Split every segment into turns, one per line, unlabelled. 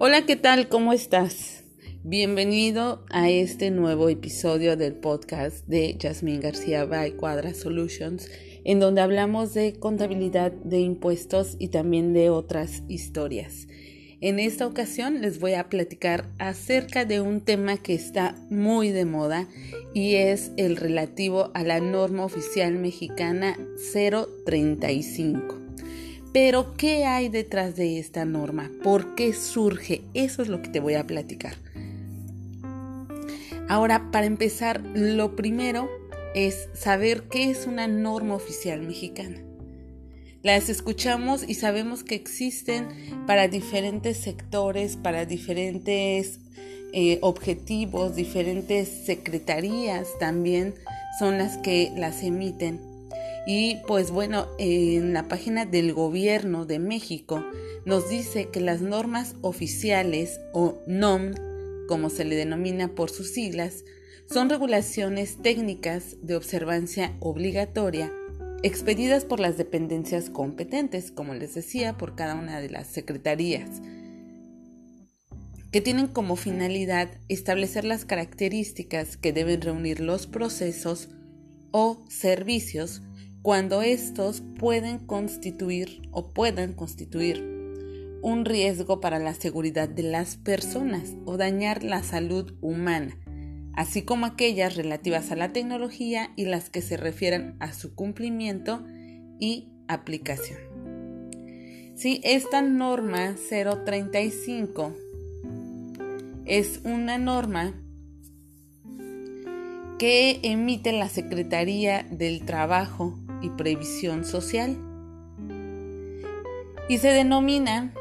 Hola, ¿qué tal? ¿Cómo estás? Bienvenido a este nuevo episodio del podcast de Jasmine García by Cuadra Solutions, en donde hablamos de contabilidad de impuestos y también de otras historias. En esta ocasión les voy a platicar acerca de un tema que está muy de moda y es el relativo a la norma oficial mexicana 035. Pero, ¿qué hay detrás de esta norma? ¿Por qué surge? Eso es lo que te voy a platicar. Ahora, para empezar, lo primero es saber qué es una norma oficial mexicana. Las escuchamos y sabemos que existen para diferentes sectores, para diferentes eh, objetivos, diferentes secretarías también son las que las emiten y pues bueno, en la página del gobierno de México nos dice que las normas oficiales o NOM, como se le denomina por sus siglas, son regulaciones técnicas de observancia obligatoria expedidas por las dependencias competentes, como les decía, por cada una de las secretarías, que tienen como finalidad establecer las características que deben reunir los procesos o servicios cuando estos pueden constituir o puedan constituir un riesgo para la seguridad de las personas o dañar la salud humana, así como aquellas relativas a la tecnología y las que se refieran a su cumplimiento y aplicación. Sí, esta norma 035 es una norma que emite la Secretaría del Trabajo y Previsión Social. Y se denomina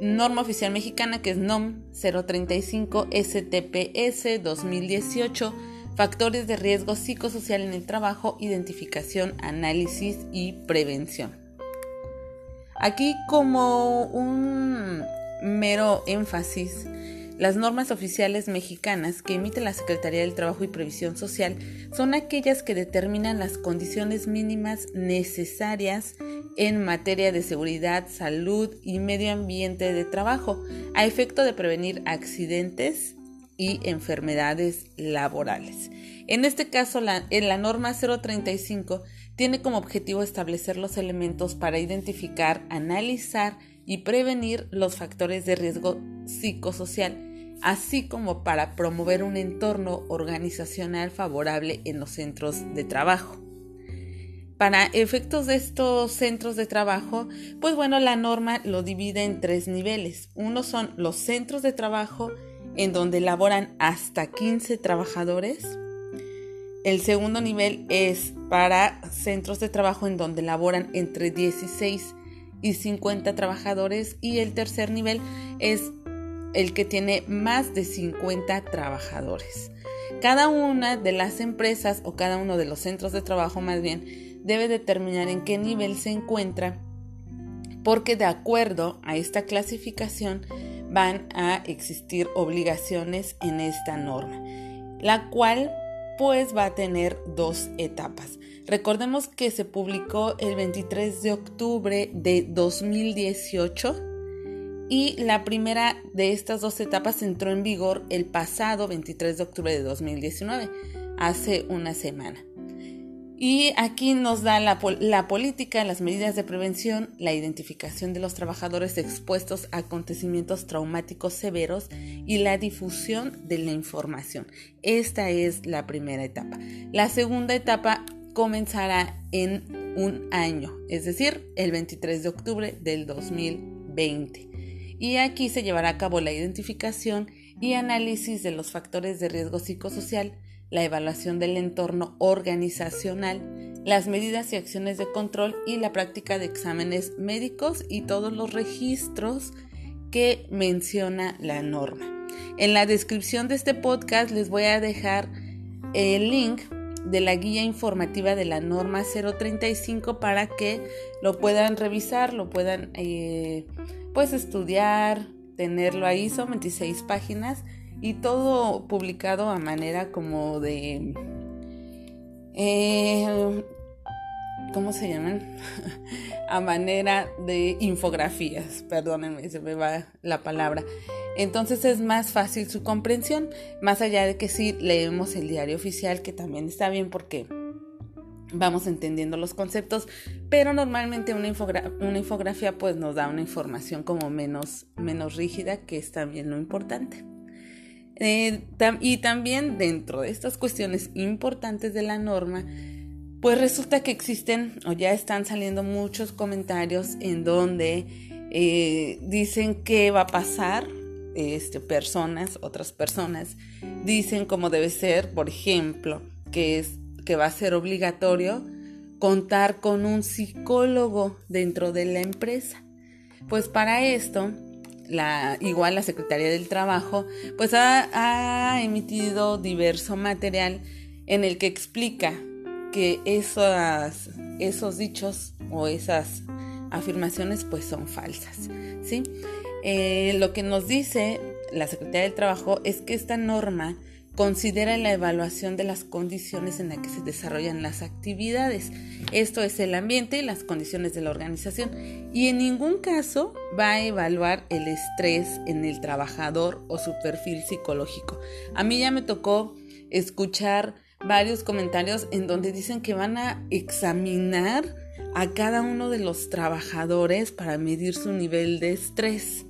norma oficial mexicana que es NOM 035 STPS 2018, factores de riesgo psicosocial en el trabajo, identificación, análisis y prevención. Aquí como un mero énfasis, las normas oficiales mexicanas que emite la Secretaría del Trabajo y Previsión Social son aquellas que determinan las condiciones mínimas necesarias en materia de seguridad, salud y medio ambiente de trabajo, a efecto de prevenir accidentes y enfermedades laborales. En este caso, la, en la norma 035 tiene como objetivo establecer los elementos para identificar, analizar y prevenir los factores de riesgo psicosocial así como para promover un entorno organizacional favorable en los centros de trabajo. Para efectos de estos centros de trabajo, pues bueno, la norma lo divide en tres niveles. Uno son los centros de trabajo en donde laboran hasta 15 trabajadores. El segundo nivel es para centros de trabajo en donde laboran entre 16 y 50 trabajadores. Y el tercer nivel es el que tiene más de 50 trabajadores. Cada una de las empresas o cada uno de los centros de trabajo más bien debe determinar en qué nivel se encuentra porque de acuerdo a esta clasificación van a existir obligaciones en esta norma, la cual pues va a tener dos etapas. Recordemos que se publicó el 23 de octubre de 2018 y la primera de estas dos etapas entró en vigor el pasado 23 de octubre de 2019, hace una semana. Y aquí nos da la, política, las medidas de prevención, la identificación de los trabajadores expuestos a acontecimientos traumáticos severos y la difusión de la información. Esta es la primera etapa. La segunda etapa comenzará en un año, es decir, el 23 de octubre del 2020 y aquí se llevará a cabo la identificación y análisis de los factores de riesgo psicosocial, la evaluación del entorno organizacional, las medidas y acciones de control y la práctica de exámenes médicos y todos los registros que menciona la norma. En la descripción de este podcast les voy a dejar el link de la guía informativa de la norma 035 para que lo puedan revisar, lo puedan eh, pues estudiar, tenerlo ahí, son 26 páginas y todo publicado a manera como de... Eh, ¿cómo se llaman? a manera de infografías, perdónenme, se me va la palabra. Entonces es más fácil su comprensión, más allá de que si leemos el diario oficial, que también está bien porque vamos entendiendo los conceptos, pero normalmente una, una infografía pues nos da una información como menos, menos rígida, que es también lo importante. Eh, y también dentro de estas cuestiones importantes de la norma, pues resulta que existen o ya están saliendo muchos comentarios en donde eh, dicen qué va a pasar, este, personas, otras personas, dicen cómo debe ser, por ejemplo, que, es, que va a ser obligatorio contar con un psicólogo dentro de la empresa. Pues para esto, la, igual la Secretaría del Trabajo, pues ha, emitido diverso material en el que explica que esos, esos dichos o esas afirmaciones pues son falsas, ¿sí? Eh, lo que nos dice la Secretaría del Trabajo es que esta norma considera la evaluación de las condiciones en las que se desarrollan las actividades. Esto es el ambiente y las condiciones de la organización. Y en ningún caso va a evaluar el estrés en el trabajador o su perfil psicológico. A mí ya me tocó escuchar varios comentarios en donde dicen que van a examinar a cada uno de los trabajadores para medir su nivel de estrés.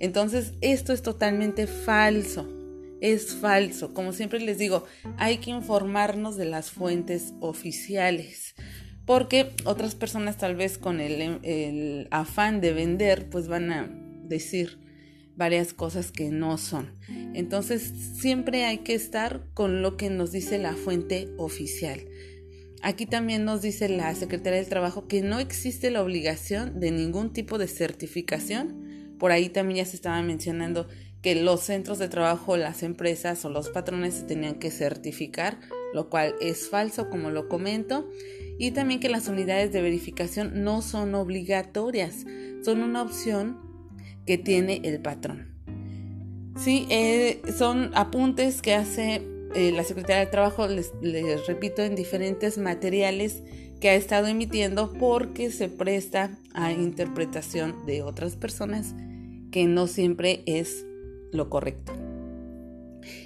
Entonces, esto es totalmente falso. Es falso. Como siempre les digo, hay que informarnos de las fuentes oficiales. Porque otras personas tal vez con el, afán de vender, pues van a decir varias cosas que no son. Entonces, siempre hay que estar con lo que nos dice la fuente oficial. Aquí también nos dice la Secretaría del Trabajo que no existe la obligación de ningún tipo de certificación. Por ahí también ya se estaba mencionando que los centros de trabajo, las empresas o los patrones se tenían que certificar, lo cual es falso, como lo comento. Y también que las unidades de verificación no son obligatorias, son una opción que tiene el patrón. Sí, eh, son apuntes que hace eh, la Secretaría de Trabajo, les, les repito, en diferentes materiales que ha estado emitiendo porque se presta a interpretación de otras personas que no siempre es lo correcto.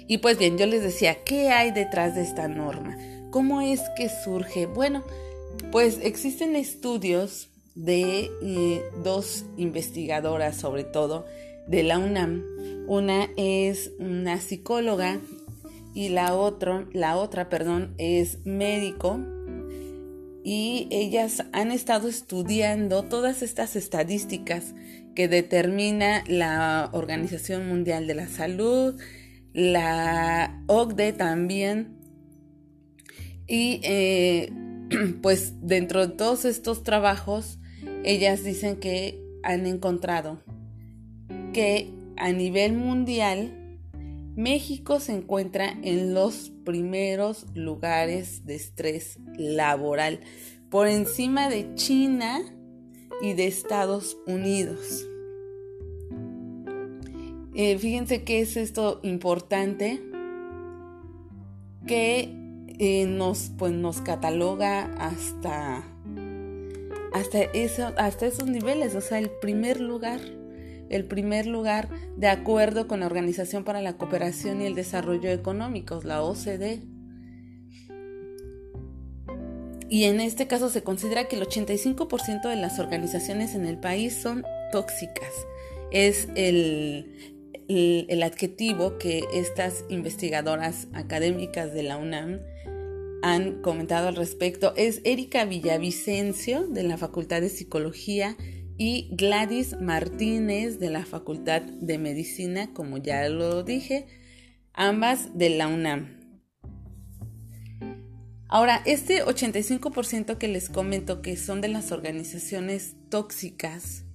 Y pues bien, yo les decía, ¿qué hay detrás de esta norma? ¿Cómo es que surge? Bueno, pues existen estudios de eh, dos investigadoras, sobre todo de la UNAM. Una es una psicóloga y la, otra, la otra perdón, es médico. Y ellas han estado estudiando todas estas estadísticas que determina la Organización Mundial de la Salud, la OCDE también. Y eh, pues dentro de todos estos trabajos ellas dicen que han encontrado que a nivel mundial México se encuentra en los primeros lugares de estrés laboral por encima de China y de Estados Unidos. Eh, fíjense que es esto importante que eh, nos, pues, nos cataloga hasta hasta, eso, hasta esos niveles, o sea, el primer lugar, el primer lugar de acuerdo con la Organización para la Cooperación y el Desarrollo Económicos, la OCDE. Y en este caso se considera que el 85% de las organizaciones en el país son tóxicas. Es el, el, adjetivo que estas investigadoras académicas de la UNAM han comentado al respecto es Erika Villavicencio de la Facultad de Psicología y Gladys Martínez de la Facultad de Medicina, como ya lo dije, ambas de la UNAM. Ahora, este 85% que les comento que son de las organizaciones tóxicas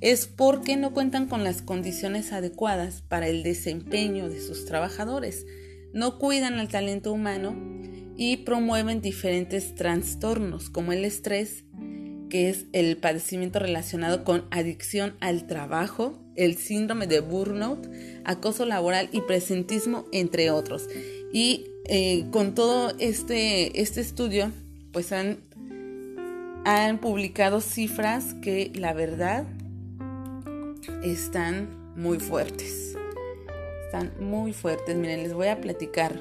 es porque no cuentan con las condiciones adecuadas para el desempeño de sus trabajadores, no cuidan al talento humano y promueven diferentes trastornos como el estrés, que es el padecimiento relacionado con adicción al trabajo, el síndrome de burnout, acoso laboral y presentismo, entre otros. Y eh, con todo este, este estudio, pues han han publicado cifras que la verdad están muy fuertes. Están muy fuertes. Miren, les voy a platicar.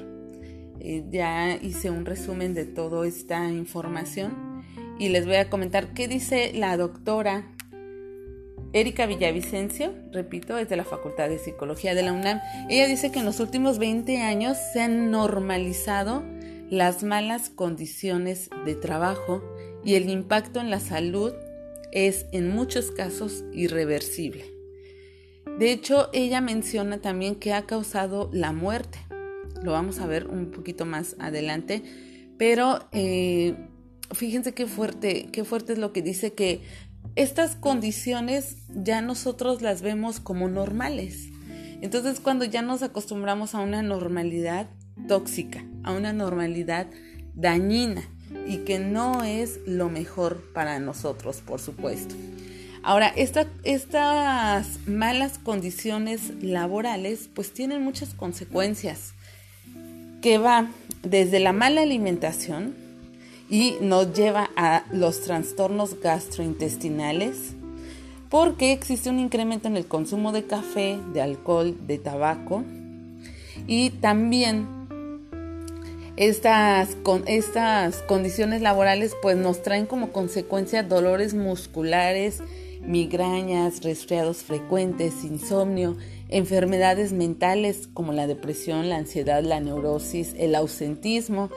Eh, ya hice un resumen de toda esta información y les voy a comentar qué dice la doctora Erika Villavicencio, repito, es de la Facultad de Psicología de la UNAM. Ella dice que en los últimos 20 años se han normalizado las malas condiciones de trabajo y el impacto en la salud es en muchos casos irreversible. De hecho, ella menciona también que ha causado la muerte. Lo vamos a ver un poquito más adelante, pero eh, fíjense qué fuerte, qué fuerte es lo que dice que estas condiciones ya nosotros las vemos como normales. Entonces cuando ya nos acostumbramos a una normalidad tóxica, a una normalidad dañina y que no es lo mejor para nosotros, por supuesto. Ahora, estas malas condiciones laborales pues tienen muchas consecuencias que va desde la mala alimentación, y nos lleva a los trastornos gastrointestinales porque existe un incremento en el consumo de café, de alcohol, de tabaco y también estas, con, estas condiciones laborales pues nos traen como consecuencia dolores musculares, migrañas, resfriados frecuentes, insomnio, enfermedades mentales como la depresión, la ansiedad, la neurosis, el ausentismo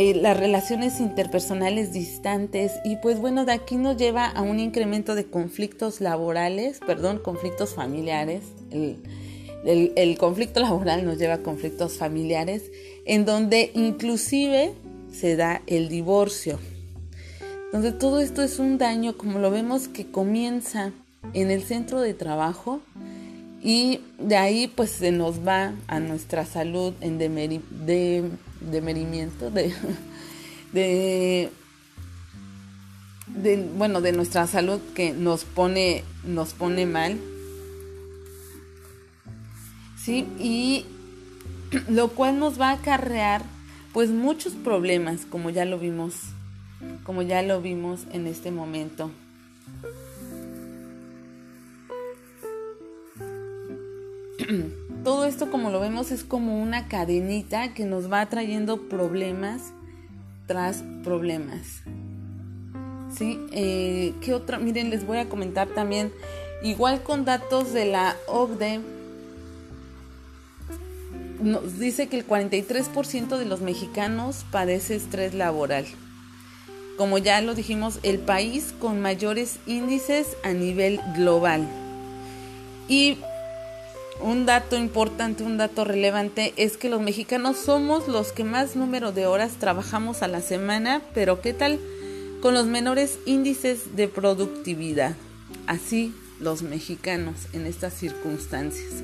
eh, las relaciones interpersonales distantes y pues bueno, de aquí nos lleva a un incremento de conflictos laborales, perdón, conflictos familiares. El, el, conflicto laboral nos lleva a conflictos familiares en donde inclusive se da el divorcio. Entonces todo esto es un daño, como lo vemos, que comienza en el centro de trabajo y de ahí pues se nos va a nuestra salud en de, demerimiento, de, de, de, bueno, de nuestra salud que nos pone, nos pone mal. Sí, y lo cual nos va a acarrear pues muchos problemas, como ya lo vimos, como ya lo vimos en este momento. todo esto como lo vemos es como una cadenita que nos va trayendo problemas tras problemas. ¿Sí? Eh, ¿Qué otra? Miren, les voy a comentar también, igual con datos de la OCDE, nos dice que el 43% de los mexicanos padece estrés laboral. Como ya lo dijimos, el país con mayores índices a nivel global. Y un dato importante, un dato relevante es que los mexicanos somos los que más número de horas trabajamos a la semana, pero ¿qué tal con los menores índices de productividad? Así los mexicanos en estas circunstancias.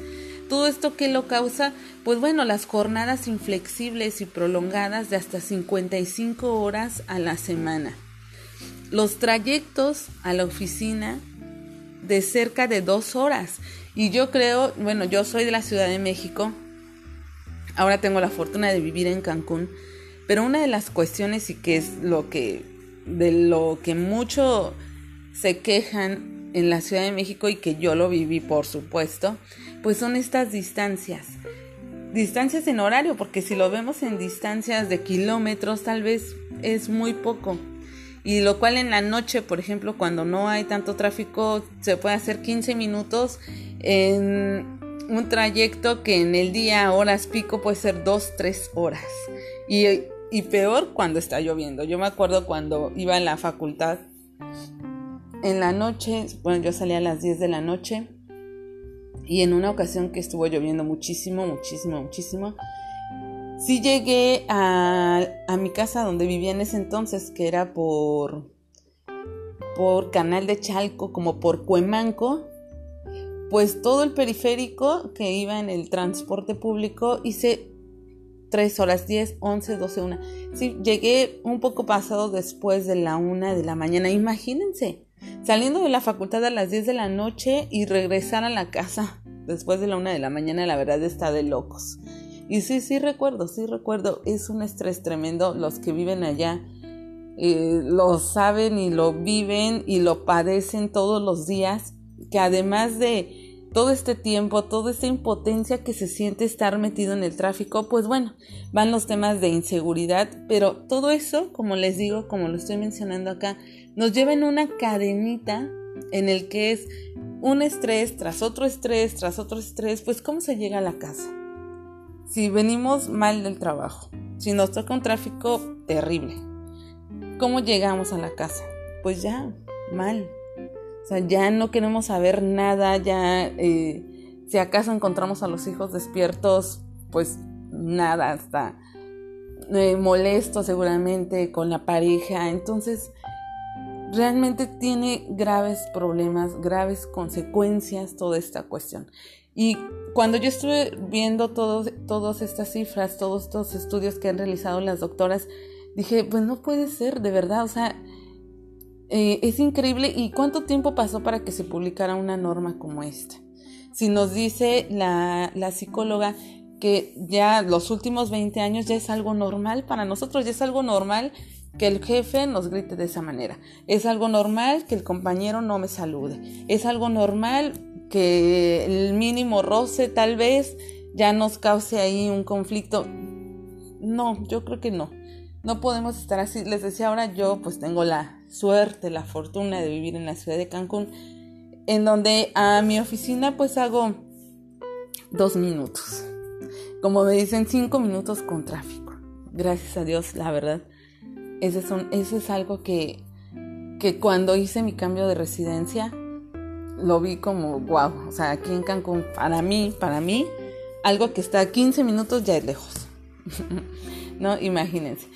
¿Todo esto qué lo causa? Pues bueno, las jornadas inflexibles y prolongadas de hasta 55 horas a la semana. Los trayectos a la oficina de cerca de dos horas y yo creo, bueno, yo soy de la Ciudad de México, ahora tengo la fortuna de vivir en Cancún, pero una de las cuestiones y que es lo que, de lo que mucho se quejan en la Ciudad de México y que yo lo viví, por supuesto, pues son estas distancias. Distancias en horario, porque si lo vemos en distancias de kilómetros, tal vez es muy poco. Y lo cual en la noche, por ejemplo, cuando no hay tanto tráfico, se puede hacer 15 minutos en un trayecto que en el día, horas pico, puede ser 2, 3 horas. Y, y peor cuando está lloviendo. Yo me acuerdo cuando iba en la facultad, en la noche, bueno, yo salía a las 10 de la noche y en una ocasión que estuvo lloviendo muchísimo, muchísimo, muchísimo, Sí llegué a, mi casa donde vivía en ese entonces, que era por, por Canal de Chalco, como por Cuemanco, pues todo el periférico que iba en el transporte público hice 3 horas, 10, 11, 12, 1. Sí, llegué un poco pasado después de la 1 de la mañana. Imagínense, saliendo de la facultad a las 10 de la noche y regresar a la casa después de la 1 de la mañana, la verdad está de locos. Y sí, sí recuerdo, sí recuerdo, es un estrés tremendo los que viven allá eh, lo saben y lo viven y lo padecen todos los días, que además de todo este tiempo, toda esta impotencia que se siente estar metido en el tráfico, pues bueno, van los temas de inseguridad, pero todo eso, como les digo, como lo estoy mencionando acá, nos lleva en una cadenita en el que es un estrés tras otro estrés, tras otro estrés, pues ¿cómo se llega a la casa? Si venimos mal del trabajo, si nos toca un tráfico terrible, ¿cómo llegamos a la casa? Pues ya, mal. O sea, ya no queremos saber nada, ya eh, si acaso encontramos a los hijos despiertos, pues nada, hasta eh, molesto seguramente con la pareja. Entonces, realmente tiene graves problemas, graves consecuencias toda esta cuestión. Y cuando yo estuve viendo todas estas cifras, todos estos estudios que han realizado las doctoras, dije, pues no puede ser, de verdad, o sea, eh, es increíble. ¿Y cuánto tiempo pasó para que se publicara una norma como esta? Si nos dice la, la psicóloga que ya los últimos 20 años ya es algo normal para nosotros, ya es algo normal que el jefe nos grite de esa manera. Es algo normal que el compañero no me salude. Es algo normal que el mínimo roce tal vez ya nos cause ahí un conflicto. No, yo creo que no. No podemos estar así. Les decía ahora, yo pues tengo la suerte, la fortuna de vivir en la ciudad de Cancún, en donde a mi oficina pues hago dos minutos. Como me dicen, cinco minutos con tráfico. Gracias a Dios, la verdad ese es, eso es algo que, que cuando hice mi cambio de residencia, lo vi como wow. O sea, aquí en Cancún, para mí, para mí, algo que está a 15 minutos ya es lejos. ¿No? Imagínense.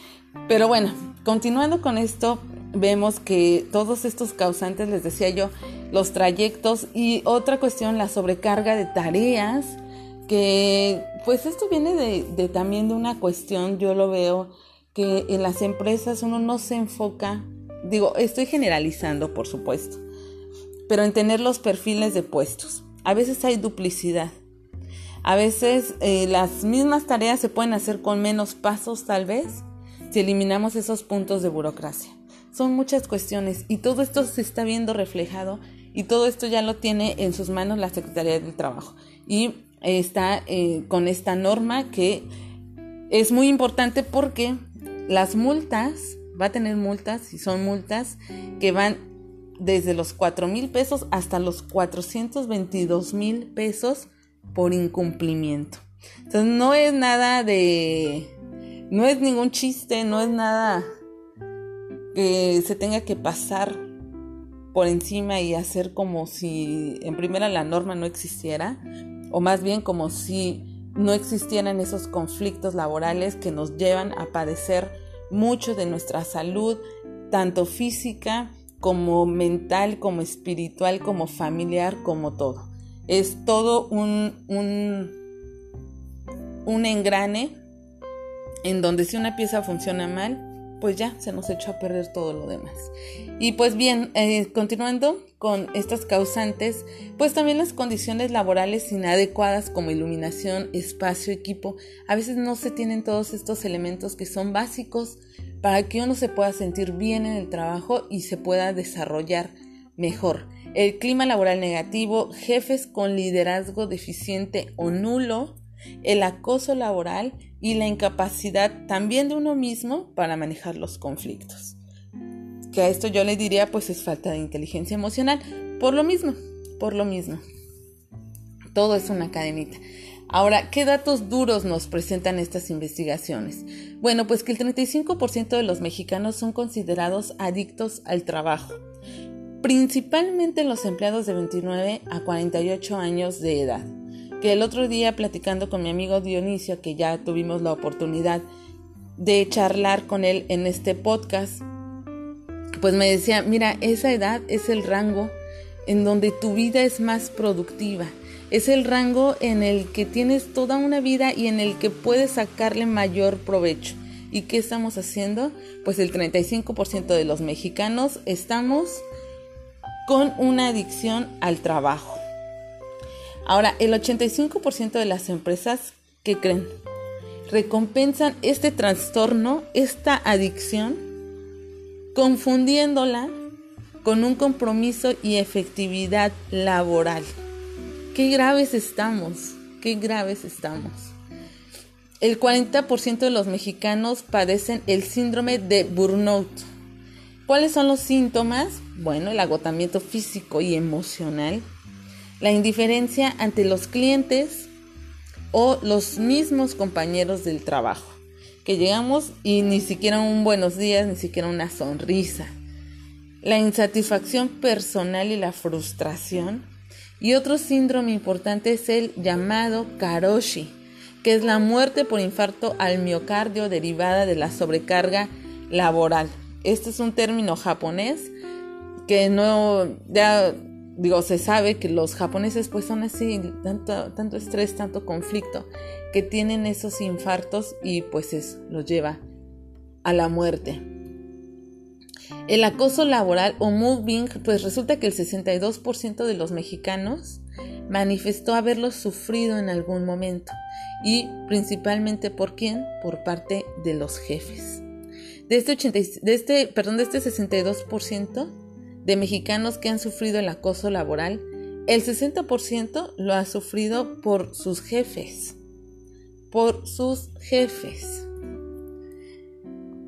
Pero bueno, continuando con esto, vemos que todos estos causantes, les decía yo, los trayectos y otra cuestión, la sobrecarga de tareas, que pues esto viene de, también de una cuestión, yo lo veo que en las empresas uno no se enfoca, digo, estoy generalizando por supuesto, pero en tener los perfiles de puestos. A veces hay duplicidad. A veces eh, las mismas tareas se pueden hacer con menos pasos tal vez si eliminamos esos puntos de burocracia. Son muchas cuestiones y todo esto se está viendo reflejado y todo esto ya lo tiene en sus manos la Secretaría del Trabajo y está eh, con esta norma que es muy importante porque las multas, va a tener multas, y son multas que van desde los 4 mil pesos hasta los 422 mil pesos por incumplimiento. Entonces no es nada de, no es ningún chiste, no es nada que se tenga que pasar por encima y hacer como si en primera la norma no existiera, o más bien como si no existieran esos conflictos laborales que nos llevan a padecer mucho de nuestra salud, tanto física como mental, como espiritual, como familiar, como todo. Es todo un, un, un engrane en donde si una pieza funciona mal, pues ya se nos echó a perder todo lo demás. Y pues bien, eh, continuando con estas causantes, pues también las condiciones laborales inadecuadas como iluminación, espacio, equipo, a veces no se tienen todos estos elementos que son básicos para que uno se pueda sentir bien en el trabajo y se pueda desarrollar mejor. El clima laboral negativo, jefes con liderazgo deficiente o nulo, el acoso laboral y la incapacidad también de uno mismo para manejar los conflictos. Que a esto yo le diría pues es falta de inteligencia emocional. Por lo mismo, por lo mismo. Todo es una cadenita. Ahora, ¿qué datos duros nos presentan estas investigaciones? Bueno, pues que el 35% de los mexicanos son considerados adictos al trabajo, principalmente los empleados de 29 a 48 años de edad que el otro día platicando con mi amigo Dionisio, que ya tuvimos la oportunidad de charlar con él en este podcast, pues me decía, mira, esa edad es el rango en donde tu vida es más productiva. Es el rango en el que tienes toda una vida y en el que puedes sacarle mayor provecho. ¿Y qué estamos haciendo? Pues el 35% de los mexicanos estamos con una adicción al trabajo. Ahora, el 85% de las empresas, ¿qué creen? Recompensan este trastorno, esta adicción, confundiéndola con un compromiso y efectividad laboral. Qué graves estamos, qué graves estamos. El 40% de los mexicanos padecen el síndrome de burnout. ¿Cuáles son los síntomas? Bueno, el agotamiento físico y emocional, la indiferencia ante los clientes o los mismos compañeros del trabajo, que llegamos y ni siquiera un buenos días, ni siquiera una sonrisa. La insatisfacción personal y la frustración. Y otro síndrome importante es el llamado karoshi, que es la muerte por infarto al miocardio derivada de la sobrecarga laboral. Este es un término japonés que no, ya digo, se sabe que los japoneses pues son así, tanto, tanto estrés, tanto conflicto, que tienen esos infartos y pues es, los lleva a la muerte. El acoso laboral o moving, pues resulta que el 62% de los mexicanos manifestó haberlo sufrido en algún momento y principalmente por quién? Por parte de los jefes. De este, 80, de este, perdón, de este 62%, de mexicanos que han sufrido el acoso laboral, el 60% lo ha sufrido por sus jefes. Por sus jefes.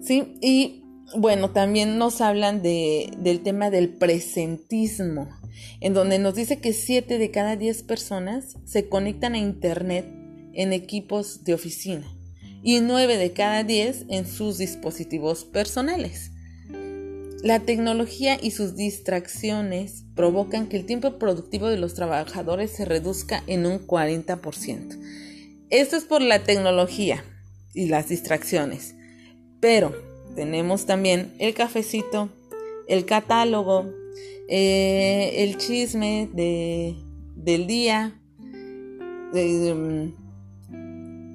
Sí, y bueno, también nos hablan de, del tema del presentismo, en donde nos dice que 7 de cada 10 personas se conectan a Internet en equipos de oficina y 9 de cada 10 en sus dispositivos personales. La tecnología y sus distracciones provocan que el tiempo productivo de los trabajadores se reduzca en un 40%. Esto es por la tecnología y las distracciones. Pero tenemos también el cafecito, el catálogo, eh, el chisme del día,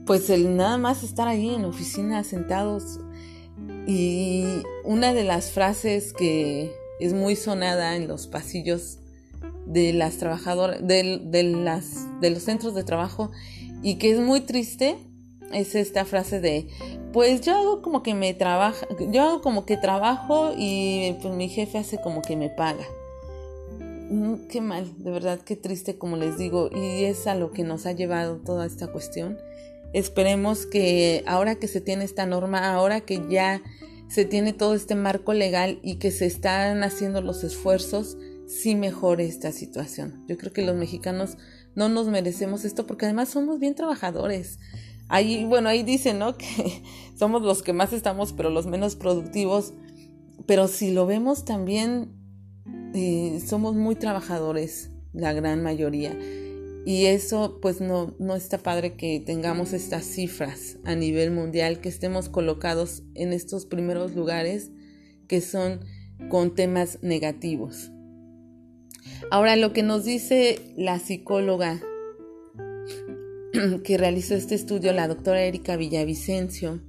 pues el nada más estar ahí en la oficina sentados y una de las frases que es muy sonada en los pasillos de las trabajadoras, de, las, de los centros de trabajo y que es muy triste es esta frase de pues yo hago como que me trabaja, yo hago como que trabajo y pues mi jefe hace como que me paga. Mm, qué mal, de verdad, qué triste como les digo, y es a lo que nos ha llevado toda esta cuestión. Esperemos que ahora que se tiene esta norma, ahora que ya se tiene todo este marco legal y que se están haciendo los esfuerzos, sí mejore esta situación. Yo creo que los mexicanos no nos merecemos esto porque además somos bien trabajadores. Ahí, bueno, ahí dicen, ¿no? Que somos los que más estamos, pero los menos productivos. Pero si lo vemos también, eh, somos muy trabajadores, la gran mayoría. Y eso pues no, no está padre que tengamos estas cifras a nivel mundial, que estemos colocados en estos primeros lugares que son con temas negativos. Ahora lo que nos dice la psicóloga que realizó este estudio, la doctora Erika Villavicencio,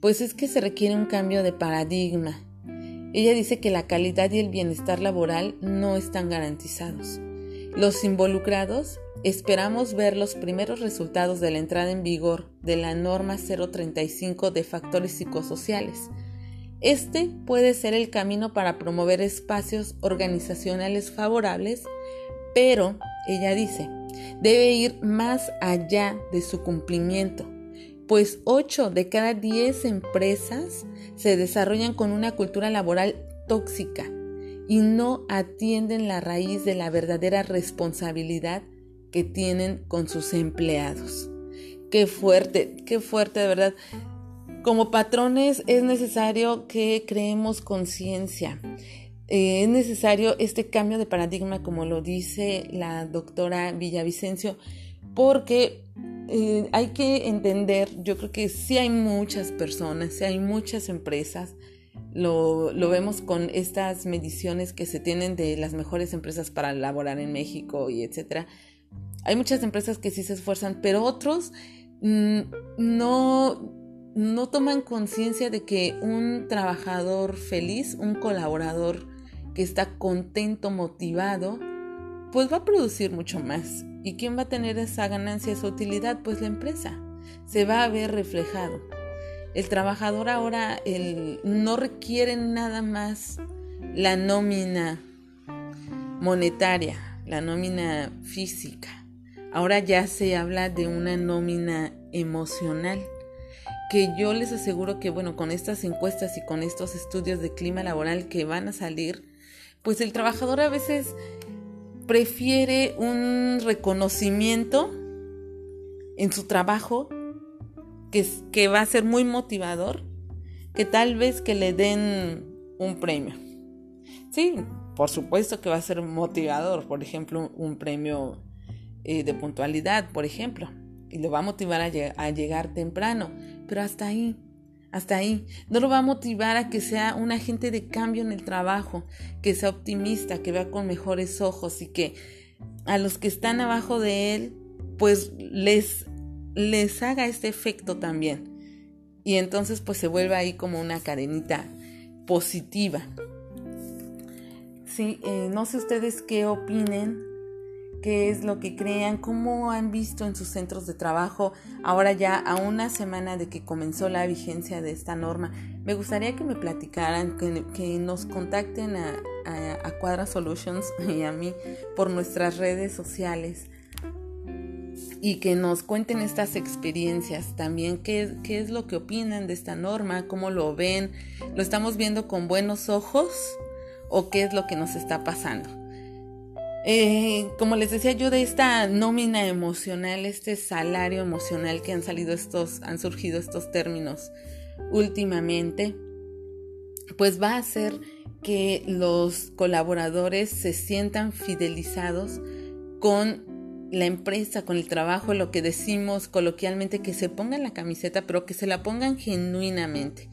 pues es que se requiere un cambio de paradigma. Ella dice que la calidad y el bienestar laboral no están garantizados. Los involucrados Esperamos ver los primeros resultados de la entrada en vigor de la norma 035 de factores psicosociales. Este puede ser el camino para promover espacios organizacionales favorables, pero, ella dice, debe ir más allá de su cumplimiento, pues 8 de cada 10 empresas se desarrollan con una cultura laboral tóxica y no atienden la raíz de la verdadera responsabilidad que tienen con sus empleados. Qué fuerte, qué fuerte de verdad. Como patrones es necesario que creemos conciencia. Eh, es necesario este cambio de paradigma, como lo dice la doctora Villavicencio, porque eh, hay que entender, yo creo que sí hay muchas personas, sí hay muchas empresas, lo, lo, vemos con estas mediciones que se tienen de las mejores empresas para laborar en México y etcétera, hay muchas empresas que sí se esfuerzan, pero otros mm, no, no toman conciencia de que un trabajador feliz, un colaborador que está contento, motivado, pues va a producir mucho más. ¿Y quién va a tener esa ganancia, esa utilidad? Pues la empresa. Se va a ver reflejado. El trabajador ahora no requiere nada más la nómina monetaria, la nómina física. Ahora ya se habla de una nómina emocional que yo les aseguro que, bueno, con estas encuestas y con estos estudios de clima laboral que van a salir, pues el trabajador a veces prefiere un reconocimiento en su trabajo que, que va a ser muy motivador que tal vez que le den un premio. Sí, por supuesto que va a ser motivador, por ejemplo, un premio eh, de puntualidad, por ejemplo, y lo va a motivar a, llegar temprano, pero hasta ahí, hasta ahí. No lo va a motivar a que sea un agente de cambio en el trabajo, que sea optimista, que vea con mejores ojos y que a los que están abajo de él, pues les, les haga este efecto también. Y entonces pues se vuelve ahí como una cadenita positiva. Sí, eh, no sé ustedes qué opinen, qué es lo que crean, cómo han visto en sus centros de trabajo ahora ya a una semana de que comenzó la vigencia de esta norma. Me gustaría que me platicaran, que, nos contacten a, a, Quadra Solutions y a mí por nuestras redes sociales y que nos cuenten estas experiencias también, qué, qué es lo que opinan de esta norma, cómo lo ven, lo estamos viendo con buenos ojos o qué es lo que nos está pasando. Eh, como les decía yo de esta nómina emocional, este salario emocional que han salido estos, han surgido estos términos últimamente, pues va a hacer que los colaboradores se sientan fidelizados con la empresa, con el trabajo, lo que decimos coloquialmente, que se pongan la camiseta, pero que se la pongan genuinamente.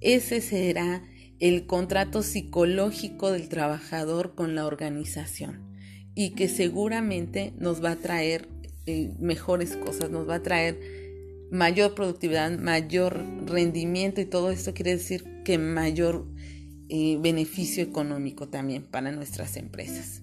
Ese será el contrato psicológico del trabajador con la organización y que seguramente nos va a traer eh, mejores cosas, nos va a traer mayor productividad, mayor rendimiento y todo esto quiere decir que mayor eh, beneficio económico también para nuestras empresas.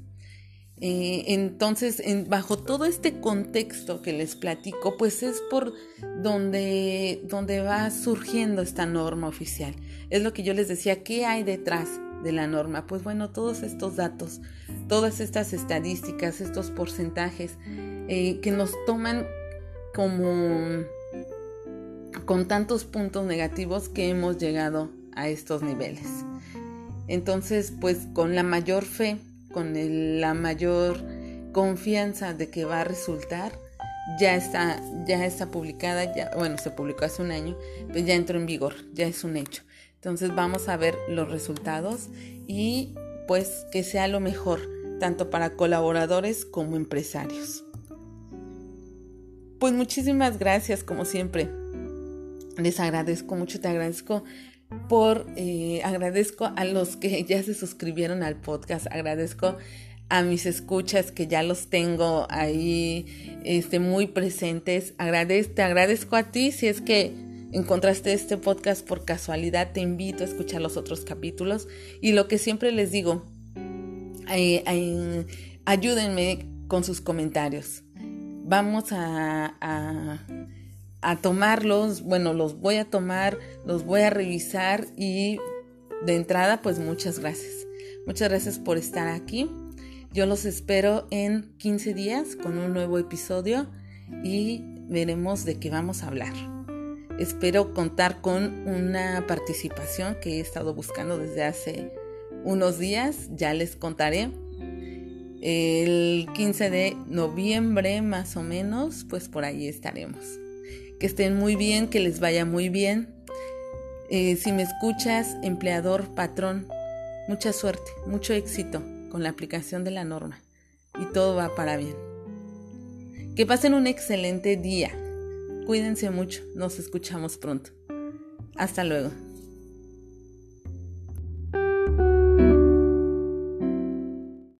Eh, entonces, bajo todo este contexto que les platico, pues es por donde, donde va surgiendo esta norma oficial. Es lo que yo les decía, ¿qué hay detrás de la norma? Pues bueno, todos estos datos, todas estas estadísticas, estos porcentajes eh, que nos toman como con tantos puntos negativos que hemos llegado a estos niveles. Entonces, pues con la mayor fe, con la mayor confianza de que va a resultar, ya está, ya está publicada, ya, bueno, se publicó hace un año, pues ya entró en vigor, ya es un hecho. Entonces vamos a ver los resultados y pues que sea lo mejor, tanto para colaboradores como empresarios. Pues muchísimas gracias, como siempre. Les agradezco mucho, te agradezco por, eh, agradezco a los que ya se suscribieron al podcast, agradezco a mis escuchas que ya los tengo ahí este, muy presentes. te agradezco a ti si es que encontraste este podcast por casualidad, te invito a escuchar los otros capítulos. Y lo que siempre les digo, eh, eh, ayúdenme con sus comentarios. Vamos a, a, tomarlos, bueno, los voy a tomar, los voy a revisar y de entrada, pues muchas gracias. Muchas gracias por estar aquí. Yo los espero en 15 días con un nuevo episodio y veremos de qué vamos a hablar. Espero contar con una participación que he estado buscando desde hace unos días, ya les contaré. El 15 de noviembre más o menos, pues por ahí estaremos. Que estén muy bien, que les vaya muy bien. Eh, si me escuchas, empleador, patrón, mucha suerte, mucho éxito con la aplicación de la norma y todo va para bien. Que pasen un excelente día. Cuídense mucho, nos escuchamos pronto. Hasta luego.